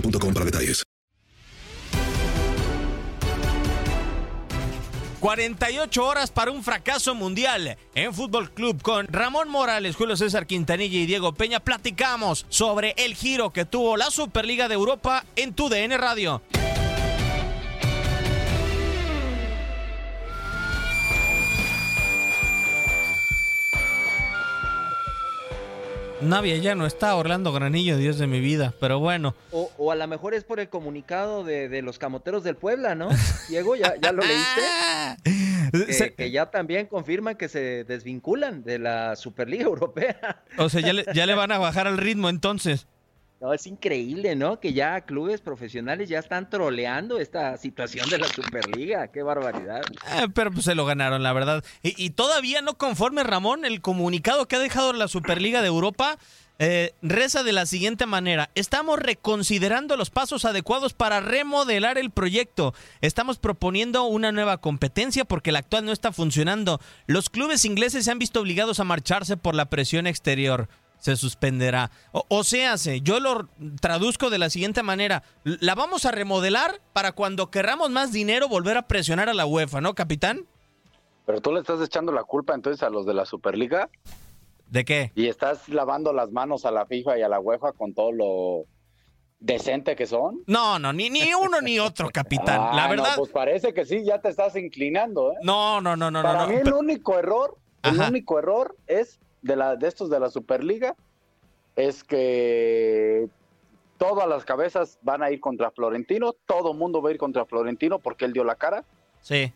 para detalles. 48 horas para un fracaso mundial en Fútbol Club con Ramón Morales, Julio César Quintanilla y Diego Peña. Platicamos sobre el giro que tuvo la Superliga de Europa en tu DN Radio. Navia ya no está, Orlando Granillo, Dios de mi vida, pero bueno. O, o a lo mejor es por el comunicado de, de los camoteros del Puebla, ¿no? Diego, ¿ya, ya lo leíste? Que, que ya también confirman que se desvinculan de la Superliga Europea. O sea, ya le, ya le van a bajar al ritmo entonces. No, es increíble, ¿no? Que ya clubes profesionales ya están troleando esta situación de la Superliga. Qué barbaridad. Eh, pero pues se lo ganaron, la verdad. Y, y todavía no conforme, Ramón, el comunicado que ha dejado la Superliga de Europa eh, reza de la siguiente manera. Estamos reconsiderando los pasos adecuados para remodelar el proyecto. Estamos proponiendo una nueva competencia porque la actual no está funcionando. Los clubes ingleses se han visto obligados a marcharse por la presión exterior. Se suspenderá. O, o sea, se- yo lo traduzco de la siguiente manera. La vamos a remodelar para cuando querramos más dinero volver a presionar a la UEFA, ¿no, capitán? Pero tú le estás echando la culpa entonces a los de la Superliga ¿De qué? y estás lavando las manos a la FIFA y a la UEFA con todo lo decente que son. No, no, ni, ni uno ni otro, capitán. Ah, la no, verdad. pues parece que sí, ya te estás inclinando, ¿eh? No, no, no, no, Para no. mí el único error, el Ajá. único error es de la de estos de la Superliga es que todas las cabezas van a ir contra Florentino, todo mundo va a ir contra Florentino porque él dio la cara Sí.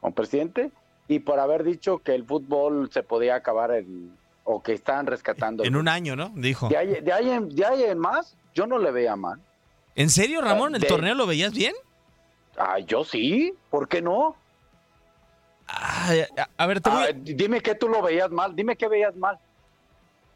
como presidente y por haber dicho que el fútbol se podía acabar en, o que estaban rescatando. En un año, ¿no? Dijo. De ahí, de ahí en, de ahí en más, yo no le veía mal. ¿En serio, Ramón? ¿El De- torneo lo veías bien? Ah, yo sí, ¿por qué no? Ay, a, a ver, te voy Ah, dime que tú lo veías mal, dime qué veías mal.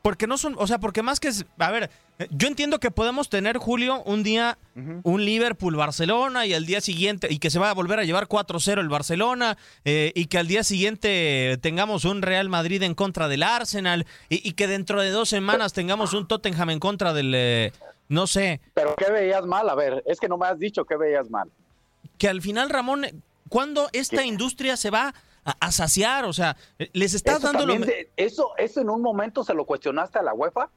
Porque no son, o sea, porque más que, a ver, yo entiendo que podemos tener, Julio, un día un Liverpool-Barcelona y al día siguiente, y que se va a volver a llevar 4-0 el Barcelona, eh, y que al día siguiente tengamos un Real Madrid en contra del Arsenal, y, y que dentro de dos semanas tengamos un Tottenham en contra del, eh, no sé, Pero ¿qué veías mal? A ver, es que no me has dicho qué veías mal. que al final, Ramón, ¿cuándo esta industria se va a, a saciar? O sea, eh, les estás Eso, dando lo... de- eso, eso en un momento se lo cuestionaste a la UEFA.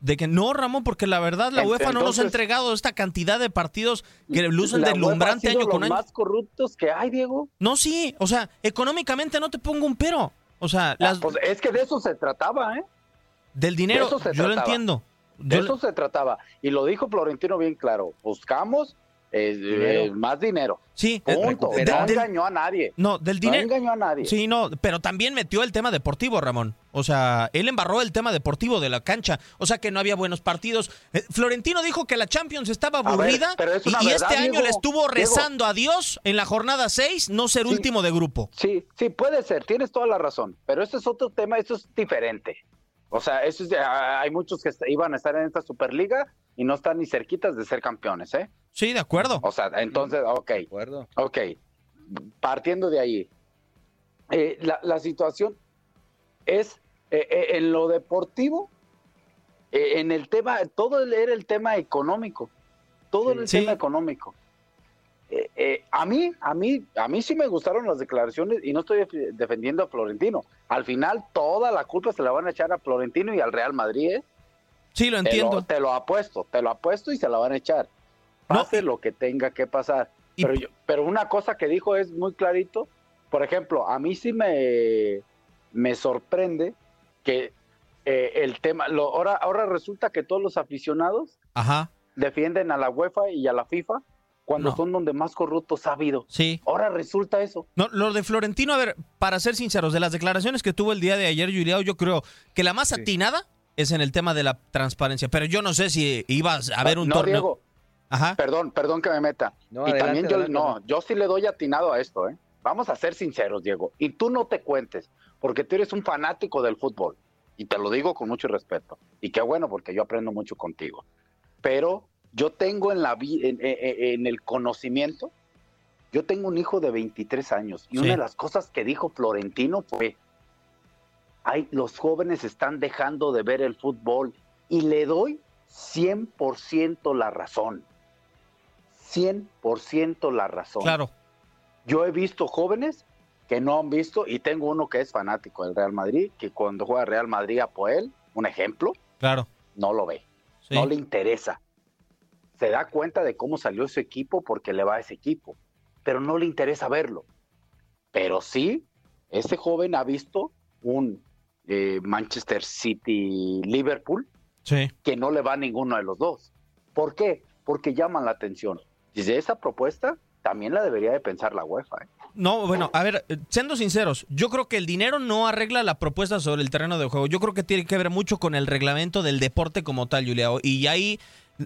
De que no, Ramón, porque la verdad la UEFA no nos ha entregado esta cantidad de partidos que lucen deslumbrante año con los año. más corruptos que hay, Diego. No, sí, o sea, económicamente no te pongo un pero. O sea, las, Pues es que de eso se trataba, ¿eh? del dinero, eso se yo lo entiendo. De eso se trataba. Y lo dijo Florentino bien claro. Buscamos eh, más dinero. Sí, eh, no engañó a nadie. No, del dinero. No engañó a nadie. Sí, no, pero también metió el tema deportivo, Ramón. O sea, él embarró el tema deportivo de la cancha. O sea, que no había buenos partidos. Eh, Florentino dijo que la Champions estaba aburrida y, este año le estuvo rezando a Dios en la jornada 6 no ser último de grupo. Sí, sí, puede ser. Tienes toda la razón. Pero este es otro tema, esto es diferente. O sea, eso hay muchos que iban a estar en esta Superliga y no están ni cerquitas de ser campeones, ¿eh? Sí, de acuerdo. O sea, entonces, ok. De acuerdo. Ok. Partiendo de ahí, eh, la, situación es eh, eh, en lo deportivo, en el tema, todo era el tema económico. Todo el tema económico. Eh, eh, a mí, a mí, a mí sí me gustaron las declaraciones y no estoy defendiendo a Florentino. Al final toda la culpa se la van a echar a Florentino y al Real Madrid. ¿eh? Sí, lo entiendo. Te lo, apuesto, te lo apuesto y se la van a echar. Pase lo que tenga que pasar. Pero, pero una cosa que dijo es muy clarito. Por ejemplo, a mí sí me, me sorprende que el tema, lo, ahora, ahora resulta que todos los aficionados defienden a la UEFA y a la FIFA cuando son donde más corruptos ha habido. Sí. Ahora resulta eso. No, lo de Florentino, a ver, para ser sinceros, de las declaraciones que tuvo el día de ayer, Juliao, yo creo que la más atinada es en el tema de la transparencia, pero yo no sé si ibas a ver un no, torneo. Diego, Ajá. Perdón, perdón que me meta. y también yo, no, yo sí le doy atinado a esto, ¿eh? Vamos a ser sinceros, Diego. Y tú no te cuentes, porque tú eres un fanático del fútbol. Y te lo digo con mucho respeto. Y qué bueno, porque yo aprendo mucho contigo. Pero yo tengo en, la, en, en, el conocimiento, yo tengo un hijo de 23 años y una de las cosas que dijo Florentino fue, Ay, los jóvenes están dejando de ver el fútbol y le doy 100% la razón. 100% la razón. Claro. Yo he visto jóvenes que no han visto y tengo uno que es fanático del Real Madrid, que cuando juega Real Madrid a Poel, un ejemplo, claro. no lo ve. No le interesa se da cuenta de cómo salió su equipo porque le va a ese equipo, pero no le interesa verlo. Pero sí, ese joven ha visto un eh, Manchester City-Liverpool que no le va a ninguno de los dos. ¿Por qué? Porque llaman la atención. Desde esa propuesta también la debería de pensar la UEFA. ¿eh? No, bueno, a ver, siendo sinceros, yo creo que el dinero no arregla la propuesta sobre el terreno de juego. Yo creo que tiene que ver mucho con el reglamento del deporte como tal, Juliao. Y ahí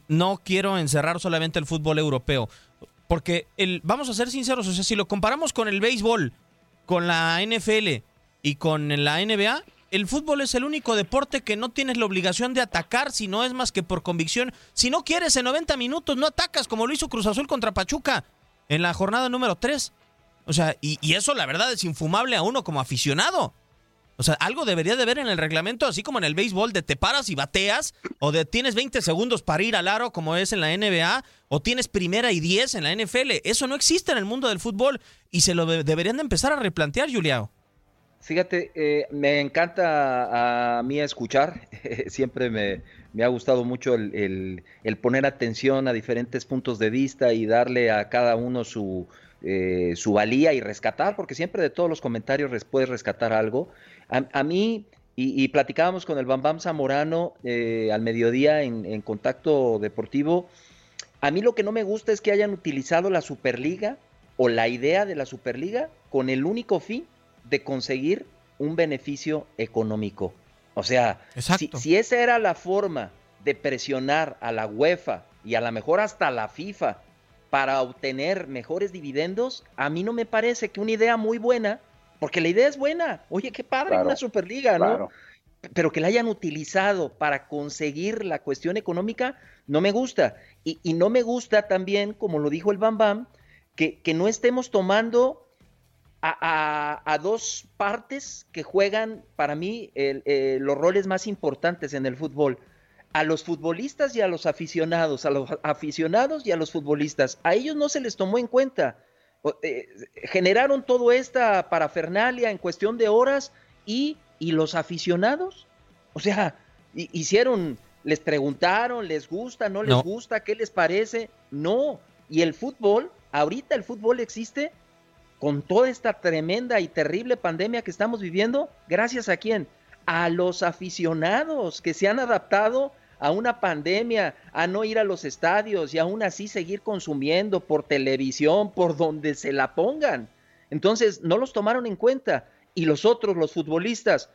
no quiero encerrar solamente el fútbol europeo. Porque el, vamos a ser sinceros, o sea, si lo comparamos con el béisbol, con la NFL y con la NBA, el fútbol es el único deporte que no tienes la obligación de atacar si no es más que por convicción. Si no quieres en 90 minutos, no atacas como lo hizo Cruz Azul contra Pachuca en la jornada número 3. O sea, y, y eso la verdad es infumable a uno como aficionado. O sea, algo debería de ver en el reglamento, así como en el béisbol, de te paras y bateas, o de tienes 20 segundos para ir al aro, como es en la NBA, o tienes primera y 10 en la NFL. Eso no existe en el mundo del fútbol y se lo deberían de empezar a replantear, Juliao. Fíjate, eh, me encanta a mí escuchar, siempre me, ha gustado mucho el, poner atención a diferentes puntos de vista y darle a cada uno su, eh, su valía y rescatar, porque siempre de todos los comentarios puedes rescatar algo. A, mí, y, platicábamos con el Bambam Zamorano eh, al mediodía en, Contacto Deportivo, a mí lo que no me gusta es que hayan utilizado la Superliga o la idea de la Superliga con el único fin de conseguir un beneficio económico. O sea, si, si, esa era la forma de presionar a la UEFA y a lo mejor hasta la FIFA para obtener mejores dividendos, a mí no me parece que una idea muy buena porque la idea es buena. Oye, qué padre una Superliga, ¿no? Pero que la hayan utilizado para conseguir la cuestión económica, no me gusta. Y, no me gusta también, como lo dijo el Bam Bam, que, que no estemos tomando a, dos partes que juegan, para mí, eh, los roles más importantes en el fútbol. A los futbolistas y a los aficionados, a los aficionados y a los futbolistas. A ellos no se les tomó en cuenta eh, generaron toda esta parafernalia en cuestión de horas y, y los aficionados, o sea, hicieron, les preguntaron, les gusta, no les gusta, qué les parece, no, y el fútbol, ahorita el fútbol existe con toda esta tremenda y terrible pandemia que estamos viviendo, gracias a quién? A los aficionados que se han adaptado a una pandemia, a no ir a los estadios y aún así seguir consumiendo por televisión, por donde se la pongan. Entonces, no los tomaron en cuenta. Y los otros, los futbolistas,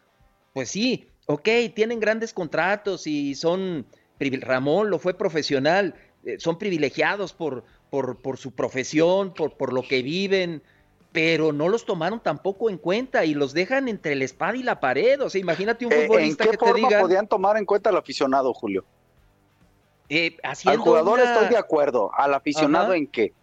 pues sí, ok, tienen grandes contratos y son, Ramón lo fue profesional, eh, son privilegiados por, por, por su profesión, por, por lo que viven, pero no los tomaron tampoco en cuenta y los dejan entre la espada y la pared. O sea, imagínate un eh, futbolista ¿En qué que forma te podían tomar en cuenta al aficionado, Julio? Eh, al jugador estoy de acuerdo, al aficionado en qué.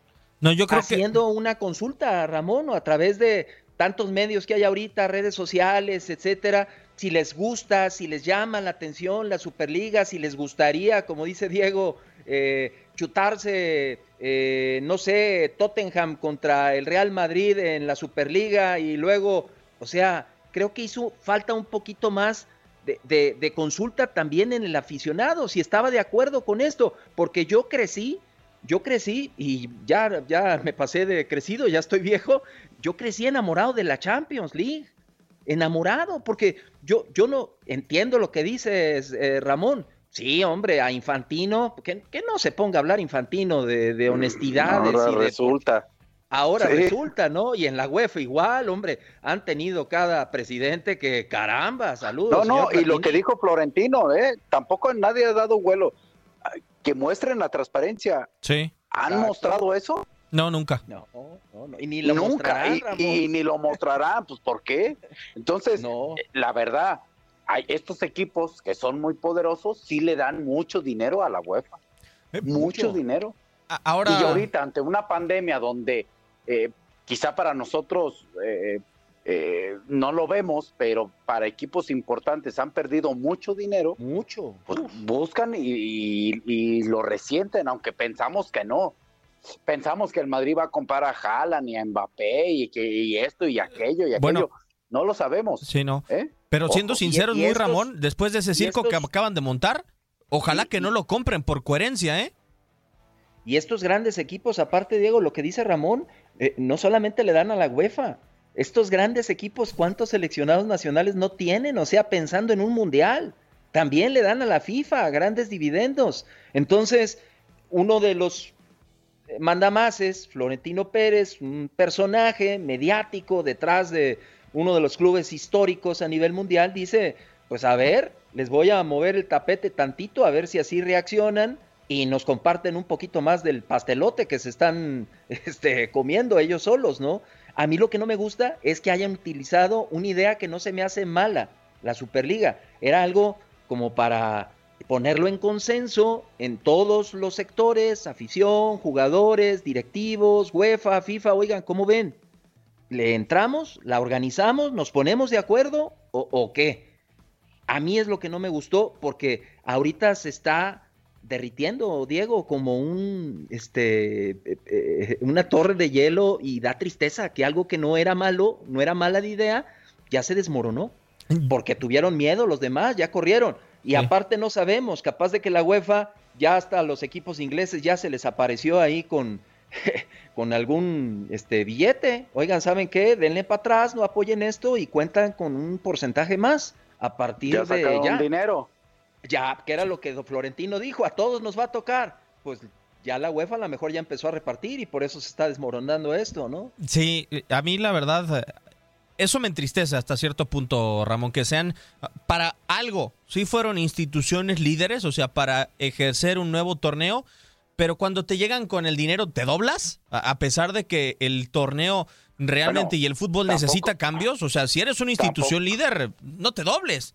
No, yo creo haciendo una consulta, Ramón, o a través de tantos medios que hay ahorita, redes sociales, etcétera, si les gusta, si les llama la atención la Superliga, si les gustaría, como dice Diego, eh, chutarse, eh, no sé, Tottenham contra el Real Madrid en la Superliga y luego, o sea, creo que hizo falta un poquito más de, de, consulta también en el aficionado, si estaba de acuerdo con esto, porque yo crecí, yo crecí y ya, ya me pasé de crecido, ya estoy viejo, yo crecí enamorado de la Champions League enamorado, porque yo, yo no entiendo lo que dices, eh, Ramón. Sí, hombre, a Infantino, que, que, no se ponga a hablar Infantino de, de honestidades. Ahora y de, resulta. Ahora resulta, ¿no? Y en la UEFA igual, hombre, han tenido cada presidente que, caramba, saludos. No, no, y lo que dijo Florentino, ¿eh? Tampoco nadie ha dado vuelo. Que muestren la transparencia. Sí. ¿Han mostrado eso? No, nunca. No, no, Y ni lo nunca. Mostrarán, y, ni lo mostrarán, pues ¿por qué? Entonces, eh, la verdad, hay estos equipos que son muy poderosos, sí le dan mucho dinero a la UEFA. Eh, mucho, dinero. Ahora... Y ahorita, ante una pandemia donde eh, quizá para nosotros no lo vemos, pero para equipos importantes han perdido mucho dinero. Mucho. Pues, buscan y, y lo resienten, aunque pensamos que no pensamos que el Madrid va a comprar a Haaland y a Mbappé y, que, esto y aquello y aquello. Bueno, no lo sabemos. Sí, no. ¿eh? Pero siendo sinceros, muy Ramón, después de ese circo que acaban de montar, ojalá que no lo compren por coherencia, ¿eh? Y estos grandes equipos, aparte, Diego, lo que dice Ramón, eh, no solamente le dan a la UEFA. Estos grandes equipos, ¿cuántos seleccionados nacionales no tienen? O sea, pensando en un mundial. También le dan a la FIFA grandes dividendos. Entonces, uno de los manda más es Florentino Pérez, un personaje mediático detrás de uno de los clubes históricos a nivel mundial, dice, pues a ver, les voy a mover el tapete tantito, a ver si así reaccionan y nos comparten un poquito más del pastelote que se están este, comiendo ellos solos, ¿no? A mí lo que no me gusta es que hayan utilizado una idea que no se me hace mala, la Superliga. Era algo como para ponerlo en consenso en todos los sectores, afición, jugadores, directivos, UEFA, FIFA, oigan, ¿cómo ven? ¿Le entramos? ¿La organizamos? ¿Nos ponemos de acuerdo? ¿O, qué? A mí es lo que no me gustó porque ahorita se está derritiendo, Diego, como un, este, eh, eh, una torre de hielo y da tristeza que algo que no era malo, no era mala de idea, ya se desmoronó. Porque tuvieron miedo los demás, ya corrieron. Y aparte no sabemos, capaz de que la UEFA ya hasta los equipos ingleses ya se les apareció ahí con, con algún este, billete. Oigan, ¿saben qué? Denle para atrás, no apoyen esto y cuentan con un porcentaje más a partir de ya. dinero. Ya, que era lo que Florentino dijo, a todos nos va a tocar. Pues ya la UEFA a lo mejor ya empezó a repartir y por eso se está desmoronando esto, ¿no? Sí, a mí la verdad eso me entristece hasta cierto punto, Ramón, que sean para algo, sí fueron instituciones líderes, o sea, para ejercer un nuevo torneo, pero cuando te llegan con el dinero, ¿te doblas? A pesar de que el torneo realmente y el fútbol necesita cambios, o sea, si eres una institución líder, no te dobles.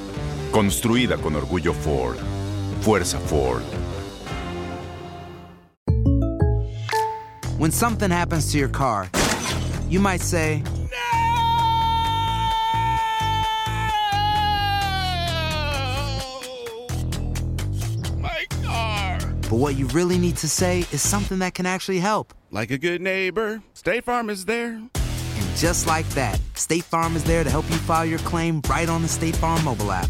Construida con orgullo Ford. Fuerza Ford. When something happens to your car, you might say, My car. but what you really need to say is something that can actually help. Like a good neighbor, State Farm is there. And just like that, State Farm is there to help you file your claim right on the State Farm mobile app.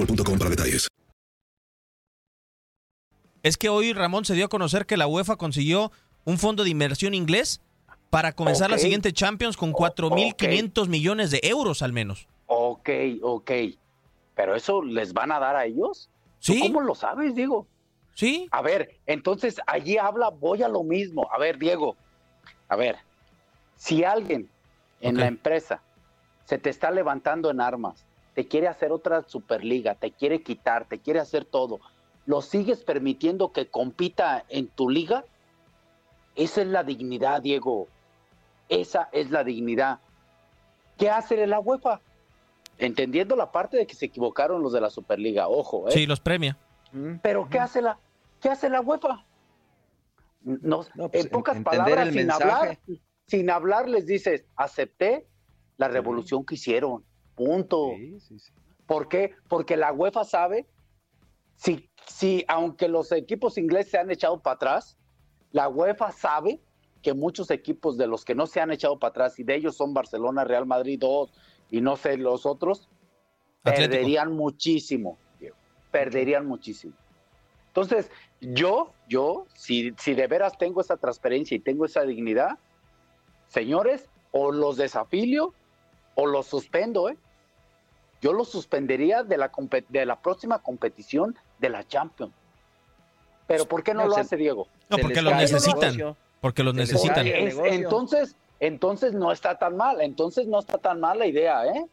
boostmobile.com para detalles. Es que hoy Ramón se dio a conocer que la UEFA consiguió un fondo de inversión inglés para comenzar la siguiente Champions con 4.500 millones de euros al menos. Ok, ok. Pero eso les van a dar a ellos. ¿Tú Sí. ¿Cómo lo sabes, Diego? Sí. A ver, entonces allí habla, voy a lo mismo. A ver, Diego, a ver, si alguien en la empresa se te está levantando en armas, te quiere hacer otra superliga, te quiere quitar, te quiere hacer todo, ¿lo sigues permitiendo que compita en tu liga? Esa es la dignidad, Diego. Esa es la dignidad. ¿Qué hace la UEFA? Entendiendo la parte de que se equivocaron los de la Superliga, ojo, ¿eh? Sí, los premia. Pero ¿qué hace la, qué hace la UEFA? No, No, pues, en pocas palabras, sin mensaje. hablar, sin hablar les dices, acepté la revolución que hicieron. Punto. Sí, sí, sí. ¿Por qué? Porque la UEFA sabe, si, si aunque los equipos ingleses se han echado para atrás, la UEFA sabe que muchos equipos de los que no se han echado para atrás, y de ellos son Barcelona, Real Madrid, dos, y no sé los otros, Atlético. perderían muchísimo, Diego, perderían muchísimo. Entonces, yo, yo, si, si de veras tengo esa transparencia y tengo esa dignidad, señores, o los desafilio o los suspendo, ¿eh? Yo los suspendería de la, de la próxima competición de la Champions. Pero ¿por qué no No, lo se- hace Diego? No, porque el necesitan. negocio. Porque les necesitan. Es- entonces, entonces no está tan mal, entonces no está tan mal la idea, ¿eh?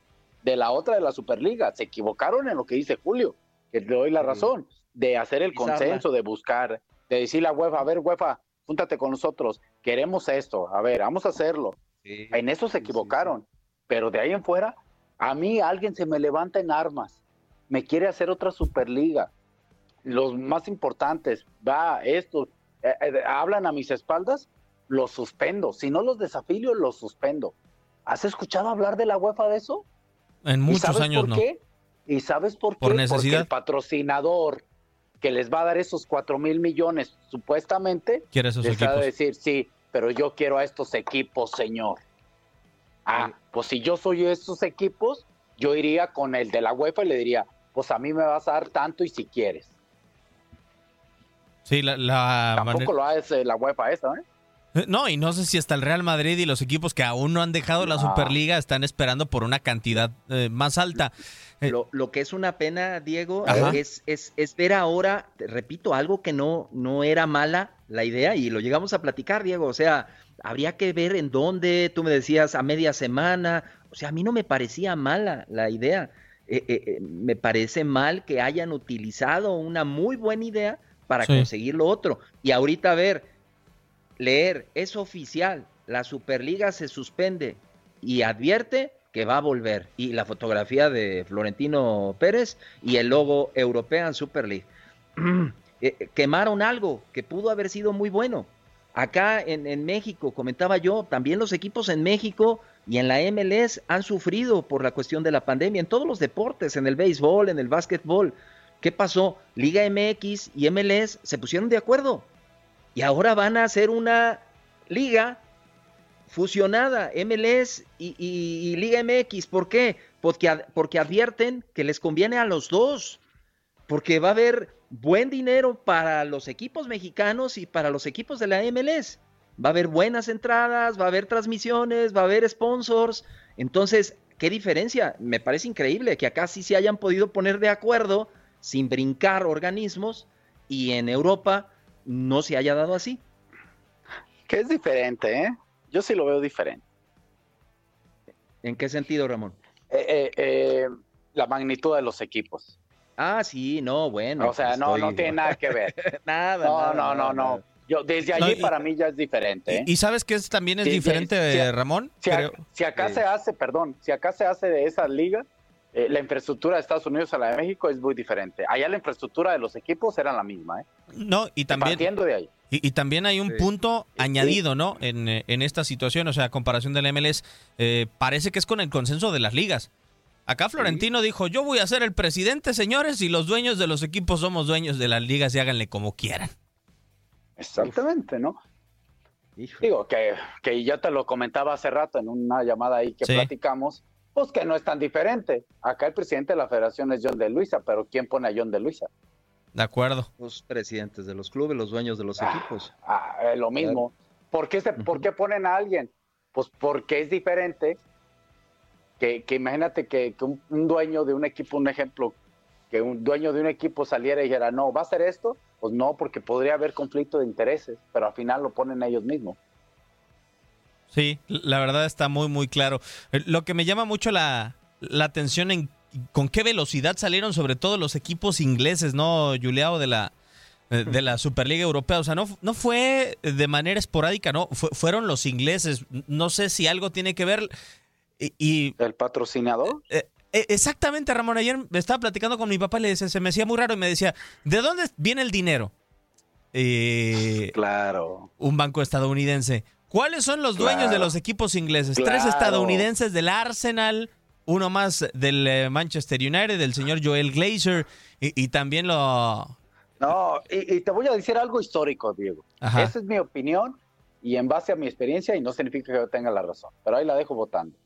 De la otra de la Superliga. Se equivocaron en lo que dice Julio, que le doy la razón, de hacer el consenso, de buscar, de decirle a UEFA, a ver, UEFA, júntate con nosotros, queremos esto, a ver, vamos a hacerlo. Sí, En eso se sí, sí, equivocaron, pero de ahí en fuera, a mí alguien se me levanta en armas, me quiere hacer otra Superliga. Los más importantes, va, estos, eh, eh, hablan a mis espaldas, los suspendo. Si no los desafío, los suspendo. ¿Has escuchado hablar de la UEFA de eso? En ¿Y muchos sabes años por no. qué? ¿Y sabes por qué? Por Porque necesidad. el patrocinador que les va a dar esos cuatro mil millones, supuestamente, Quiere esos les va a equipos. decir, sí, pero yo quiero a estos equipos, señor. Ah, pues si yo soy estos equipos, yo iría con el de la UEFA y le diría, pues a mí me vas a dar tanto y si quieres. Sí, la, la Tampoco manera- lo hace la UEFA esa, ¿eh? Eh, No, y no sé si hasta el Real Madrid y los equipos que aún no han dejado la. Superliga están esperando por una cantidad eh, más alta. Eh, Lo, lo que es una pena, Diego, Ajá. es, es, es ver ahora, repito, algo que no, no era mala la idea y lo llegamos a platicar, Diego. O sea, habría que ver en dónde, tú me decías a media semana. O sea, a mí no me parecía mala la idea. Eh, eh, eh, me parece mal que hayan utilizado una muy buena idea para Sí. conseguir lo otro. Y ahorita a ver, leer, es oficial, la Superliga se suspende y advierte que va a volver. Y la fotografía de Florentino Pérez y el logo European Super League. Eh, quemaron algo que pudo haber sido muy bueno. Acá en, en México, comentaba yo, también los equipos en México y en la MLS han sufrido por la cuestión de la pandemia, en todos los deportes, en el béisbol, en el básquetbol. ¿Qué pasó? Liga MX y MLS se pusieron de acuerdo y ahora van a hacer una liga fusionada, MLS y, y- Liga MX. ¿Por qué? porque, porque advierten que les conviene a los dos, porque va a haber buen dinero para los equipos mexicanos y para los equipos de la MLS. Va a haber buenas entradas, va a haber transmisiones, va a haber sponsors. Entonces, ¿qué diferencia? Me parece increíble que acá sí se hayan podido poner de acuerdo sin brincar organismos y en Europa no se haya dado así. Que es diferente, ¿eh? Yo sí lo veo diferente. ¿En qué sentido, Ramón? Eh, eh, eh, la magnitud de los equipos. Ah, sí, no, bueno. O sea, no, no tiene nada que ver. nada, no, no, no, no, Yo, desde allí para mí ya es diferente. ¿Y sabes qué es, también es diferente, Ramón? Si, acá se hace, perdón, si acá se hace de esa liga, la infraestructura de Estados Unidos a la de México es muy diferente. Allá la infraestructura de los equipos era la misma, ¿eh? No, y también... Partiendo de ahí. Y, también hay un punto añadido, ¿no? En, en, esta situación, o sea, comparación del MLS, parece que es con el consenso de las ligas. Acá Florentino dijo, yo voy a ser el presidente, señores, y los dueños de los equipos somos dueños de las ligas y háganle como quieran. Exactamente, ¿no? Digo, que, que ya te lo comentaba hace rato en una llamada ahí que platicamos, pues que no es tan diferente. Acá el presidente de la federación es John de Luisa, pero ¿quién pone a John de Luisa? De acuerdo. Los presidentes de los clubes, los dueños de los ah, equipos. Ah, lo mismo. ¿Por qué, ¿Por qué ponen a alguien? Pues porque es diferente que, imagínate que, un, dueño de un equipo, un ejemplo, que un dueño de un equipo saliera y dijera, no, ¿va a ser esto? Pues no, porque podría haber conflicto de intereses, pero al final lo ponen ellos mismos. Sí, la verdad está muy, muy claro. Eh, lo que me llama mucho la, atención en con qué velocidad salieron sobre todo los equipos ingleses, ¿no, Juliao, de la, eh, de la Superliga Europea? O sea, no, no fue de manera esporádica, ¿no? fueron los ingleses. No sé si algo tiene que ver y, ¿El patrocinador? Eh, eh, exactamente, Ramón. Ayer estaba platicando con mi papá y le decía, se me hacía muy raro y me decía, ¿de dónde viene el dinero? claro. Un banco estadounidense. ¿Cuáles son los dueños de los equipos ingleses? Tres estadounidenses del Arsenal, uno más del eh, Manchester United, del señor Joel Glazer, y, también lo... No, y, te voy a decir algo histórico, Diego. Esa es mi opinión y en base a mi experiencia, y no significa que yo tenga la razón, pero ahí la dejo votando.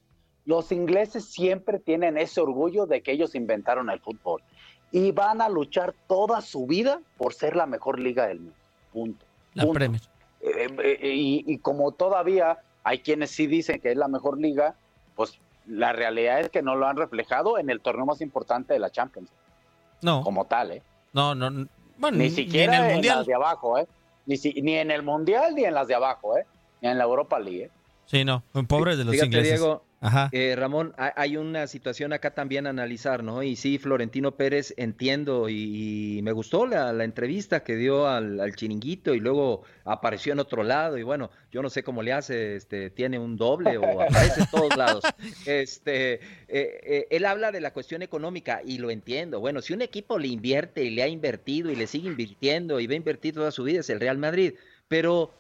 Los ingleses siempre tienen ese orgullo de que ellos inventaron el fútbol y van a luchar toda su vida por ser la mejor liga del mundo. Punto. La Premier. Eh, eh, eh, y, como todavía hay quienes sí dicen que es la mejor liga, pues la realidad es que no lo han reflejado en el torneo más importante de la Champions. No. Como tal, ¿eh? No, no. Bueno, ni siquiera en, el mundial. las de abajo, ¿eh? Ni, ni en el Mundial ni en las de abajo, ¿eh? Ni en la Europa League, ¿eh? Sí, no. Pobres de los ingleses. Diego, eh, Ramón, hay una situación acá también a analizar, ¿no? Y sí, Florentino Pérez, entiendo, y, me gustó la, entrevista que dio al, chiringuito y luego apareció en otro lado, y bueno, yo no sé cómo le hace, este, tiene un doble o aparece en todos lados. Este, eh, eh, él habla de la cuestión económica y lo entiendo. Bueno, si un equipo le invierte y le ha invertido y le sigue invirtiendo y va a invertir toda su vida es el Real Madrid, pero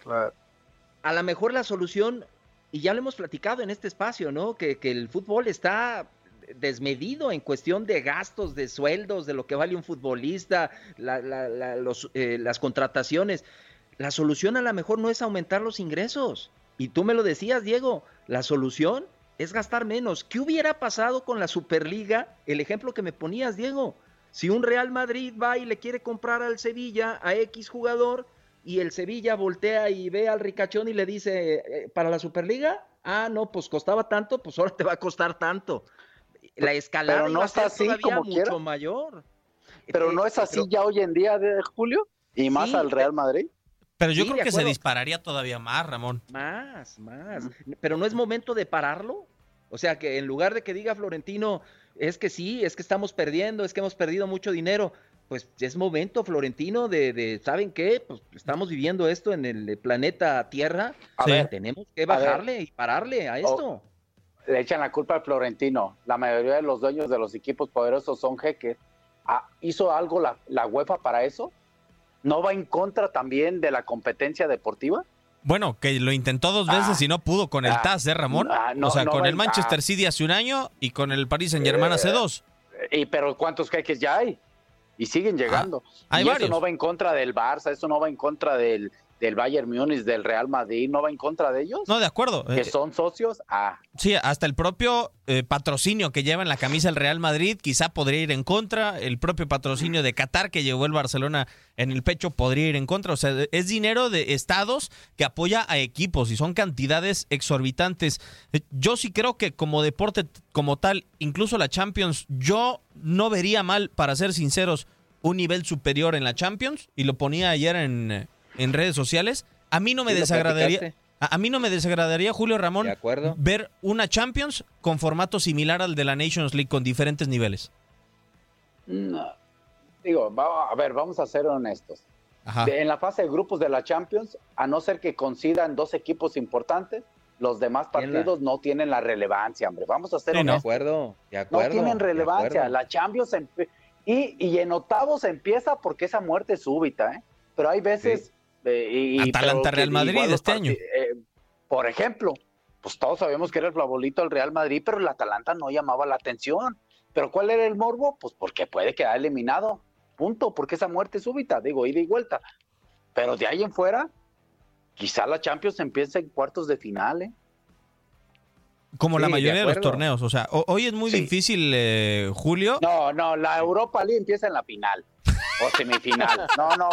a lo mejor la solución y ya lo hemos platicado en este espacio, ¿no? Que, el fútbol está desmedido en cuestión de gastos, de sueldos, de lo que vale un futbolista, eh, las contrataciones. La solución a lo mejor no es aumentar los ingresos. Y tú me lo decías, Diego, la solución es gastar menos. ¿Qué hubiera pasado con la Superliga? El ejemplo que me ponías, Diego. Si un Real Madrid va y le quiere comprar al Sevilla a X jugador, y el Sevilla voltea y ve al ricachón y le dice, eh, ¿para la Superliga? Ah, no, pues costaba tanto, pues ahora te va a costar tanto. La escalada no está así como mucho mayor. Pero eh, no es así ya hoy en día de Julio y más al Real Madrid. Pero yo creo que se dispararía todavía más, Ramón. Más, más. Pero no es momento de pararlo. O sea, que en lugar de que diga Florentino, es que sí, es que estamos perdiendo, es que hemos perdido mucho dinero pues es momento, Florentino, de, ¿saben qué? Pues estamos viviendo esto en el planeta Tierra. A ver, tenemos que bajarle y pararle a esto. le echan la culpa al Florentino. La mayoría de los dueños de los equipos poderosos son jeques. Ah, ¿Hizo algo la, la UEFA para eso? ¿No va en contra también de la competencia deportiva? Bueno, que lo intentó dos veces ah. y no pudo con el ah. TAS, ¿eh, Ramón? o sea, con el Manchester City hace un año y con el Paris Saint Germain hace eh, dos. ¿Y pero cuántos jeques ya hay? Y siguen llegando. y eso no va en contra del Barça, eso no va en contra del, del Bayern Múnich, del Real Madrid, ¿no va en contra de ellos? No, de acuerdo. Que son socios. Ah. Sí, hasta el propio eh, patrocinio que lleva en la camisa el Real Madrid quizá podría ir en contra. El propio patrocinio de Qatar que llevó el Barcelona en el pecho podría ir en contra. O sea, es dinero de estados que apoya a equipos y son cantidades exorbitantes. Eh, yo sí creo que como deporte como tal, incluso la Champions, yo no vería mal, para ser sinceros, un nivel superior en la Champions y lo ponía ayer en eh, en redes sociales, a mí no me desagradaría. A, mí no me desagradaría, Julio Ramón, ver una Champions con formato similar al de la Nations League con diferentes niveles. No. Digo, a ver, vamos a ser honestos. en la fase de grupos de la Champions, a no ser que coincidan dos equipos importantes, los demás partidos no tienen la relevancia, hombre. Vamos a ser honestos. De acuerdo, de acuerdo. No tienen relevancia. La Champions y, y en octavos empieza porque esa muerte es súbita, ¿eh? Pero hay veces Atalanta Real Madrid este año. Eh, por ejemplo, pues todos sabemos que era el favorito del Real Madrid, pero el Atalanta no llamaba la atención. ¿Pero cuál era el morbo? Pues porque puede quedar eliminado. Punto, porque esa muerte súbita, digo, ida y vuelta. Pero de ahí en fuera, quizá la Champions empiece en cuartos de final, ¿eh? Como la mayoría de, los torneos, o sea, hoy es muy difícil, eh, Julio. No, no, la Europa League empieza en la final o semifinal. No, no,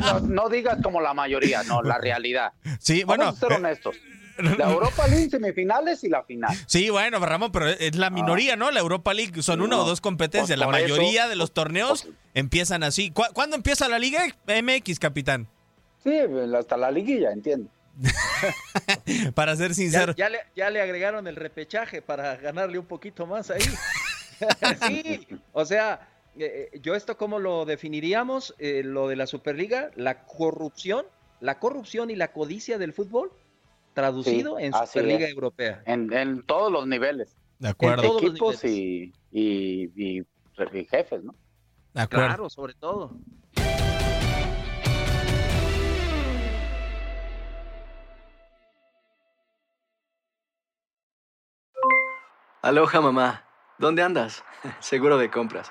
no, no digas como la mayoría, no, la realidad. Sí, bueno. Vamos a ser eh, honestos. La Europa League semifinales y la final. Sí, bueno, Ramón, pero es la minoría, ¿no? La Europa League son una o dos competencias. la mayoría de los torneos empiezan así. ¿Cuándo empieza la Liga MX, capitán? Sí, hasta la liguilla, entiendo. para ser sincero. Ya, le, ya, le, agregaron el repechaje para ganarle un poquito más ahí. sí, o sea, eh, eh, yo esto cómo lo definiríamos, eh, lo de la Superliga, la corrupción, la corrupción y la codicia del fútbol, traducido en Superliga Europea. En, todos los niveles. De acuerdo. equipos y, y, jefes, ¿no? De acuerdo. Claro, sobre todo. Aloha mamá, ¿dónde andas? Seguro de compras.